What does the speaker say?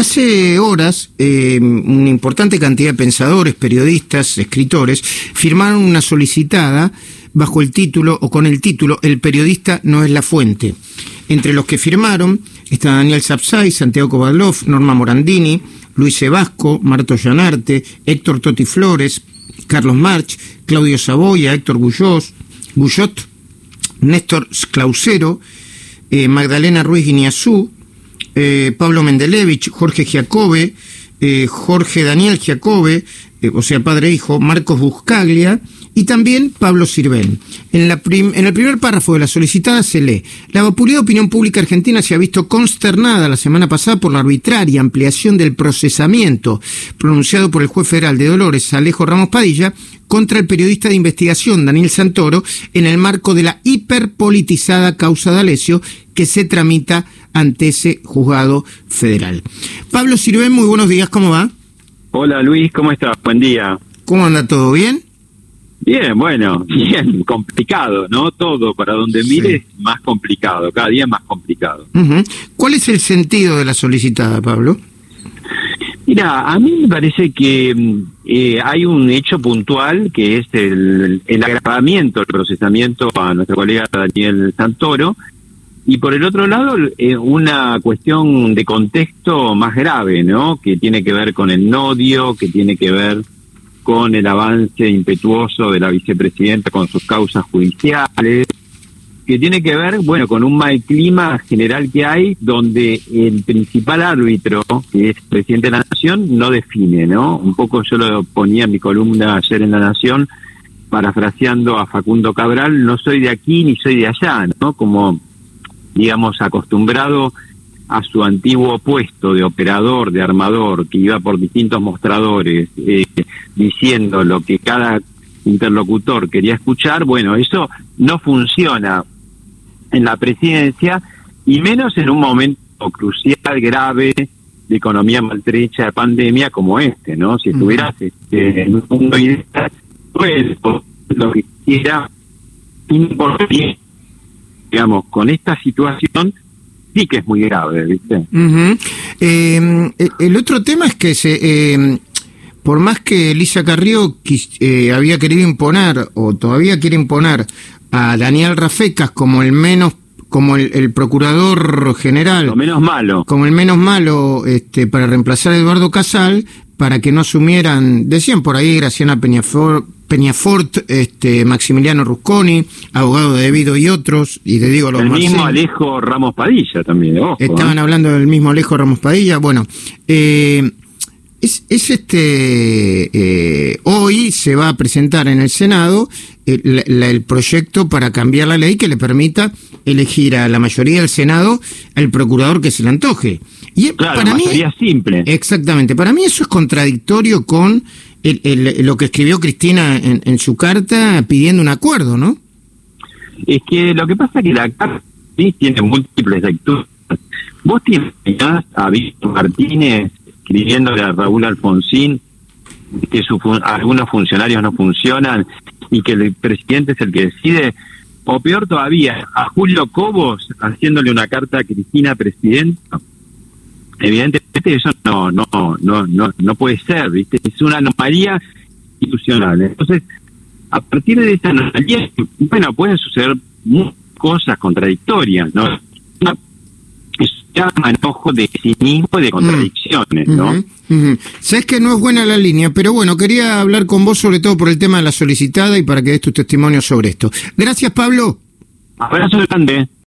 hace horas eh, una importante cantidad de pensadores, periodistas, escritores firmaron una solicitada bajo el título o con el título El periodista no es la fuente. Entre los que firmaron está Daniel Sapsay, Santiago Kovalov, Norma Morandini, Luis Evasco, Marto Llanarte, Héctor Toti Flores, Carlos March, Claudio Saboya, Héctor Guyos, Guyot, Néstor Sclausero, eh, Magdalena Ruiz Guineazú, eh, Pablo Mendelevich, Jorge Giacobbe, eh, Jorge Daniel Giacobbe, o sea, padre e hijo, Marcos Buscaglia, y también Pablo Sirven. En, el primer párrafo de la solicitada se lee, la vapuleada opinión pública argentina se ha visto consternada la semana pasada por la arbitraria ampliación del procesamiento pronunciado por el juez federal de Dolores, Alejo Ramos Padilla, contra el periodista de investigación Daniel Santoro en el marco de la hiperpolitizada causa de Alesio que se tramita ante ese juzgado federal. Pablo Sirven, muy buenos días, ¿cómo va? Hola Luis, ¿cómo estás? Buen día. ¿Cómo anda todo bien? Bien, bueno, bien, complicado, ¿no? Todo, para donde mires, más complicado, cada día más complicado. ¿Cuál es el sentido de la solicitada, Pablo? Mira, a mí me parece que mm, eh, hay un hecho puntual que es el, agravamiento, el procesamiento a nuestro colega Daniel Santoro, y por el otro lado, eh, una cuestión de contexto más grave, ¿no? Que tiene que ver con el nodio, que tiene que ver con el avance impetuoso de la vicepresidenta con sus causas judiciales, que tiene que ver, bueno, con un mal clima general que hay, donde el principal árbitro, que es el presidente de la Nación, no define, ¿no? Un poco yo lo ponía en mi columna ayer en La Nación, parafraseando a Facundo Cabral, no soy de aquí ni soy de allá, ¿no? Como, digamos, acostumbrado a su antiguo puesto de operador, de armador, que iba por distintos mostradores eh, diciendo lo que cada interlocutor quería escuchar, bueno, eso no funciona en la presidencia y menos en un momento crucial, grave, de economía maltrecha, de pandemia como este, ¿no? Si estuvieras este, en un mundo ideal, pues lo que quisiera, digamos, con esta situación sí que es muy grave, ¿viste? Em, e, el otro tema es que se, em, por más que Elisa Carrió eh, había querido imponer, o todavía quiere imponer, a Daniel Rafecas como el menos como el, procurador general. Lo menos malo. Como el menos malo este, para reemplazar a Eduardo Casal, para que no asumieran, decían por ahí Graciana Peñafort, Peñafort, este, Maximiliano Rusconi, abogado de Debido y otros, y te digo los El mismo Alejo Ramos Padilla también, Estaban ¿eh? hablando del mismo Alejo Ramos Padilla. Bueno, eh, es, es, este eh, hoy se va a presentar en el Senado el, proyecto para cambiar la ley que le permita elegir a la mayoría del Senado al procurador que se le antoje. Y claro, para mayoría mí, simple. Exactamente. Para mí eso es contradictorio con lo que escribió Cristina en, su carta pidiendo un acuerdo, ¿no? Es que lo que pasa es que la carta tiene múltiples lecturas. Vos tienes a Víctor Martínez escribiéndole a Raúl Alfonsín que algunos funcionarios no funcionan y que el presidente es el que decide, o peor todavía, a Julio Cobos haciéndole una carta a Cristina Presidenta. Evidentemente eso no no no no no puede ser viste es una anomalía institucional. Entonces a partir de esa anomalía bueno pueden suceder muchas cosas contradictorias no es un enojo de cinismo y de mm. contradicciones, ¿no? Sabes que no es buena la línea, pero bueno, quería hablar con vos sobre todo por el tema de la solicitada y para que des tu testimonio sobre esto. Gracias, Pablo. Abrazo grande.